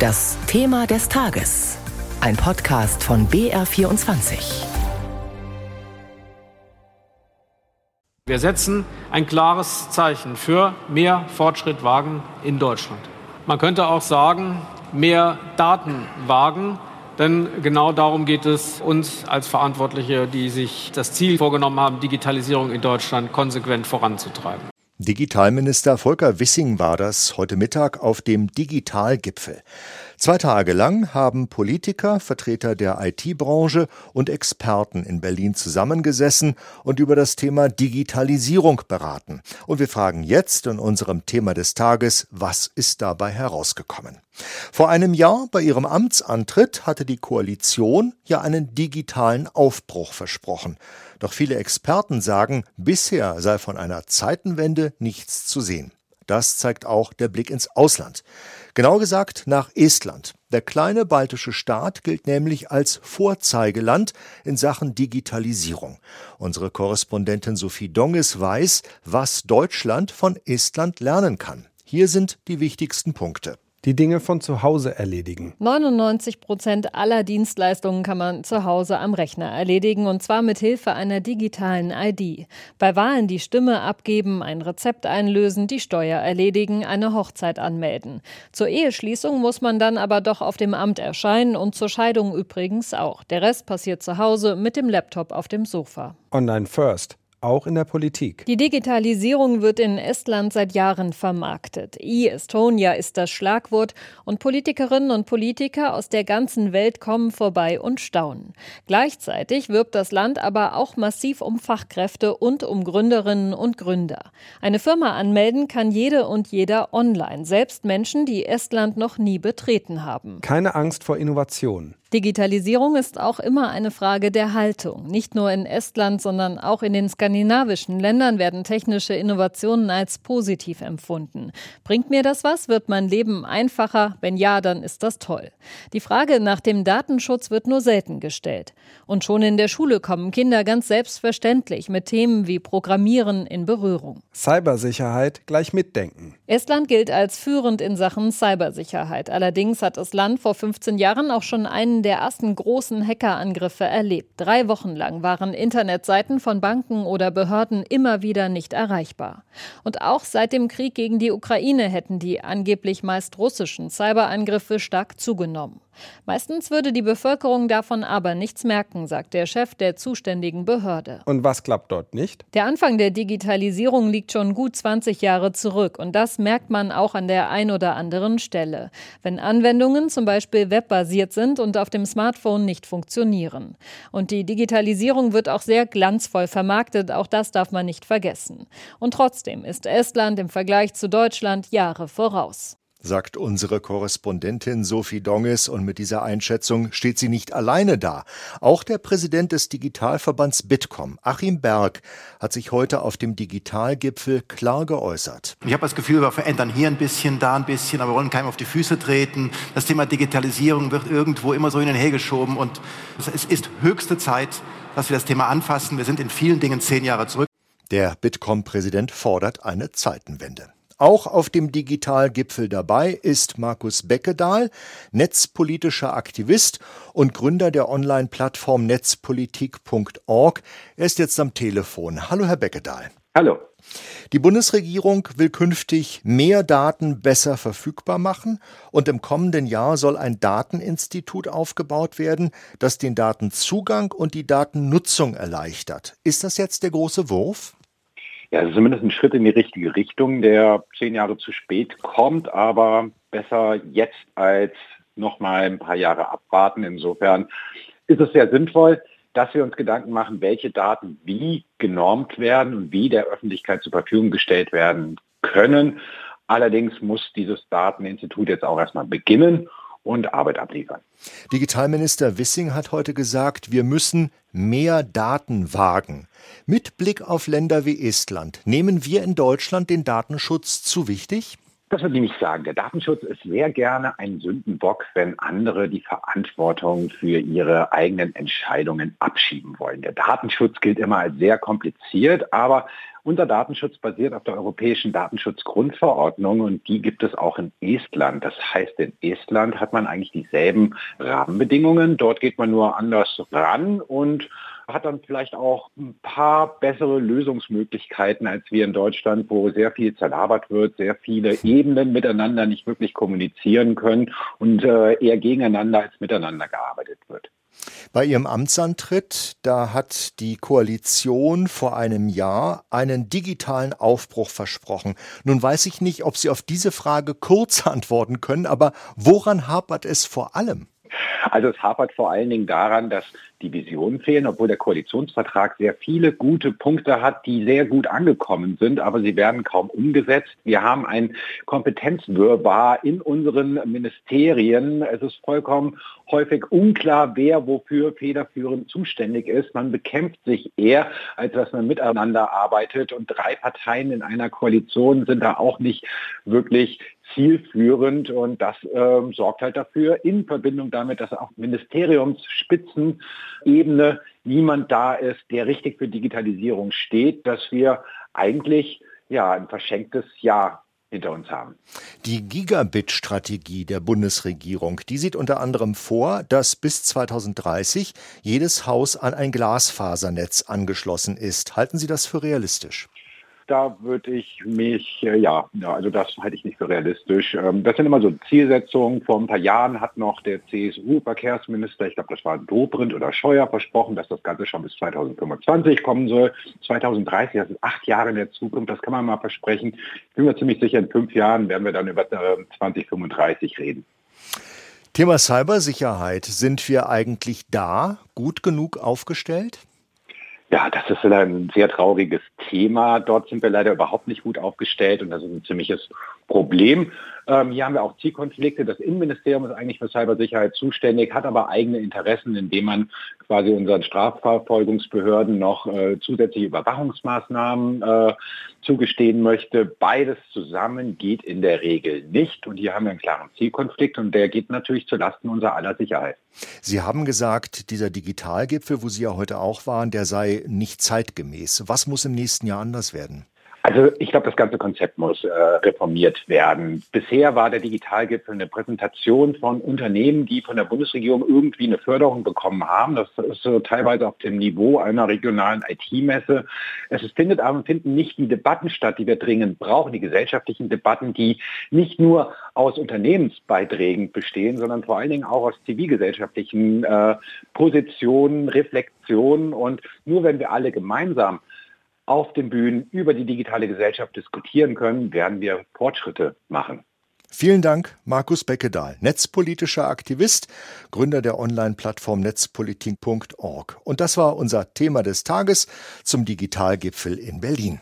Das Thema des Tages. Ein Podcast von BR24. Wir setzen ein klares Zeichen für mehr Fortschritt wagen in Deutschland. Man könnte auch sagen, mehr Daten wagen, denn genau darum geht es uns als Verantwortliche, die sich das Ziel vorgenommen haben, Digitalisierung in Deutschland konsequent voranzutreiben. Digitalminister Volker Wissing war das heute Mittag auf dem Digitalgipfel. Zwei Tage lang haben Politiker, Vertreter der IT-Branche und Experten in Berlin zusammengesessen und über das Thema Digitalisierung beraten. Und wir fragen jetzt in unserem Thema des Tages, was ist dabei herausgekommen? Vor einem Jahr bei ihrem Amtsantritt hatte die Koalition ja einen digitalen Aufbruch versprochen. Doch viele Experten sagen, bisher sei von einer Zeitenwende nichts zu sehen. Das zeigt auch der Blick ins Ausland. Genau gesagt nach Estland. Der kleine baltische Staat gilt nämlich als Vorzeigeland in Sachen Digitalisierung. Unsere Korrespondentin Sophie Donges weiß, was Deutschland von Estland lernen kann. Hier sind die wichtigsten Punkte die Dinge von zu Hause erledigen. 99 Prozent aller Dienstleistungen kann man zu Hause am Rechner erledigen und zwar mit Hilfe einer digitalen ID. Bei Wahlen die Stimme abgeben, ein Rezept einlösen, die Steuer erledigen, eine Hochzeit anmelden. Zur Eheschließung muss man dann aber doch auf dem Amt erscheinen und zur Scheidung übrigens auch. Der Rest passiert zu Hause mit dem Laptop auf dem Sofa. Online First auch in der Politik. Die Digitalisierung wird in Estland seit Jahren vermarktet. E-Estonia ist das Schlagwort und Politikerinnen und Politiker aus der ganzen Welt kommen vorbei und staunen. Gleichzeitig wirbt das Land aber auch massiv um Fachkräfte und um Gründerinnen und Gründer. Eine Firma anmelden kann jede und jeder online, selbst Menschen, die Estland noch nie betreten haben. Keine Angst vor Innovation. Digitalisierung ist auch immer eine Frage der Haltung. Nicht nur in Estland, sondern auch in den skandinavischen Ländern werden technische Innovationen als positiv empfunden. Bringt mir das was? Wird mein Leben einfacher? Wenn ja, dann ist das toll. Die Frage nach dem Datenschutz wird nur selten gestellt. Und schon in der Schule kommen Kinder ganz selbstverständlich mit Themen wie Programmieren in Berührung. Cybersicherheit gleich mitdenken. Estland gilt als führend in Sachen Cybersicherheit. Allerdings hat das Land vor 15 Jahren auch schon einen der ersten großen Hackerangriffe erlebt. Drei Wochen lang waren Internetseiten von Banken oder Behörden immer wieder nicht erreichbar. Und auch seit dem Krieg gegen die Ukraine hätten die angeblich meist russischen Cyberangriffe stark zugenommen. Meistens würde die Bevölkerung davon aber nichts merken, sagt der Chef der zuständigen Behörde. Und was klappt dort nicht? Der Anfang der Digitalisierung liegt schon gut 20 Jahre zurück und das merkt man auch an der ein oder anderen Stelle. Wenn Anwendungen zum Beispiel webbasiert sind und auf dem Smartphone nicht funktionieren. Und die Digitalisierung wird auch sehr glanzvoll vermarktet, auch das darf man nicht vergessen. Und trotzdem ist Estland im Vergleich zu Deutschland Jahre voraus sagt unsere Korrespondentin Sophie Donges, und mit dieser Einschätzung steht sie nicht alleine da. Auch der Präsident des Digitalverbands Bitkom, Achim Berg, hat sich heute auf dem Digitalgipfel klar geäußert. Ich habe das Gefühl, wir verändern hier ein bisschen, da ein bisschen, aber wir wollen keinem auf die Füße treten. Das Thema Digitalisierung wird irgendwo immer so hin und her geschoben und es ist höchste Zeit, dass wir das Thema anfassen. Wir sind in vielen Dingen zehn Jahre zurück. Der Bitkom-Präsident fordert eine Zeitenwende. Auch auf dem Digitalgipfel dabei ist Markus Beckedahl, netzpolitischer Aktivist und Gründer der Online-Plattform netzpolitik.org. Er ist jetzt am Telefon. Hallo, Herr Beckedahl. Hallo. Die Bundesregierung will künftig mehr Daten besser verfügbar machen und im kommenden Jahr soll ein Dateninstitut aufgebaut werden, das den Datenzugang und die Datennutzung erleichtert. Ist das jetzt der große Wurf? Ja, es ist zumindest ein Schritt in die richtige Richtung, der zehn Jahre zu spät kommt, aber besser jetzt als noch mal ein paar Jahre abwarten. Insofern ist es sehr sinnvoll, dass wir uns Gedanken machen, welche Daten wie genormt werden und wie der Öffentlichkeit zur Verfügung gestellt werden können. Allerdings muss dieses Dateninstitut jetzt auch erstmal beginnen und Arbeit abliefern. Digitalminister Wissing hat heute gesagt, wir müssen mehr Daten wagen. Mit Blick auf Länder wie Estland, nehmen wir in Deutschland den Datenschutz zu wichtig? Das würde ich nicht sagen. Der Datenschutz ist sehr gerne ein Sündenbock, wenn andere die Verantwortung für ihre eigenen Entscheidungen abschieben wollen. Der Datenschutz gilt immer als sehr kompliziert, aber unser Datenschutz basiert auf der Europäischen Datenschutzgrundverordnung und die gibt es auch in Estland. Das heißt, in Estland hat man eigentlich dieselben Rahmenbedingungen. Dort geht man nur anders ran und hat dann vielleicht auch ein paar bessere Lösungsmöglichkeiten als wir in Deutschland, wo sehr viel zerlabert wird, sehr viele Ebenen miteinander nicht wirklich kommunizieren können und äh, eher gegeneinander als miteinander gearbeitet wird. Bei ihrem Amtsantritt, da hat die Koalition vor einem Jahr einen digitalen Aufbruch versprochen. Nun weiß ich nicht, ob Sie auf diese Frage kurz antworten können, aber woran hapert es vor allem? Also es hapert vor allen Dingen daran, dass die Visionen fehlen, obwohl der Koalitionsvertrag sehr viele gute Punkte hat, die sehr gut angekommen sind, aber sie werden kaum umgesetzt. Wir haben ein Kompetenzwirrwarr in unseren Ministerien. Es ist vollkommen häufig unklar, wer wofür federführend zuständig ist. Man bekämpft sich eher, als dass man miteinander arbeitet. Und drei Parteien in einer Koalition sind da auch nicht wirklich zielführend und das äh, sorgt halt dafür, in Verbindung damit, dass auch Ministeriumsspitzenebene niemand da ist, der richtig für Digitalisierung steht, dass wir eigentlich ja ein verschenktes Jahr hinter uns haben. Die Gigabit-Strategie der Bundesregierung, die sieht unter anderem vor, dass bis 2030 jedes Haus an ein Glasfasernetz angeschlossen ist. Halten Sie das für realistisch? Da würde ich mich, äh, ja, also das halte ich nicht für realistisch. Ähm, das sind immer so Zielsetzungen. Vor ein paar Jahren hat noch der CSU-Verkehrsminister, ich glaube, das war Dobrindt oder Scheuer, versprochen, dass das Ganze schon bis 2025 kommen soll. 2030, das sind acht Jahre in der Zukunft, das kann man mal versprechen. Ich bin mir ziemlich sicher, in fünf Jahren werden wir dann über 2035 äh, reden. Thema Cybersicherheit. Sind wir eigentlich da gut genug aufgestellt? Ja, das ist ein sehr trauriges Thema. Dort sind wir leider überhaupt nicht gut aufgestellt und das ist ein ziemliches Problem. Ähm, hier haben wir auch Zielkonflikte. Das Innenministerium ist eigentlich für Cybersicherheit zuständig, hat aber eigene Interessen, indem man quasi unseren Strafverfolgungsbehörden noch äh, zusätzliche Überwachungsmaßnahmen äh, zugestehen möchte. Beides zusammen geht in der Regel nicht. Und hier haben wir einen klaren Zielkonflikt und der geht natürlich zulasten unserer aller Sicherheit. Sie haben gesagt, dieser Digitalgipfel, wo Sie ja heute auch waren, der sei nicht zeitgemäß. Was muss im nächsten Jahr anders werden? Also ich glaube, das ganze Konzept muss äh, reformiert werden. Bisher war der Digitalgipfel eine Präsentation von Unternehmen, die von der Bundesregierung irgendwie eine Förderung bekommen haben. Das ist so teilweise auf dem Niveau einer regionalen IT-Messe. Es findet aber finden nicht die Debatten statt, die wir dringend brauchen, die gesellschaftlichen Debatten, die nicht nur aus Unternehmensbeiträgen bestehen, sondern vor allen Dingen auch aus zivilgesellschaftlichen äh, Positionen, Reflexionen. Und nur wenn wir alle gemeinsam auf den Bühnen über die digitale Gesellschaft diskutieren können, werden wir Fortschritte machen. Vielen Dank, Markus Beckedahl, netzpolitischer Aktivist, Gründer der Online-Plattform netzpolitik.org. Und das war unser Thema des Tages zum Digitalgipfel in Berlin.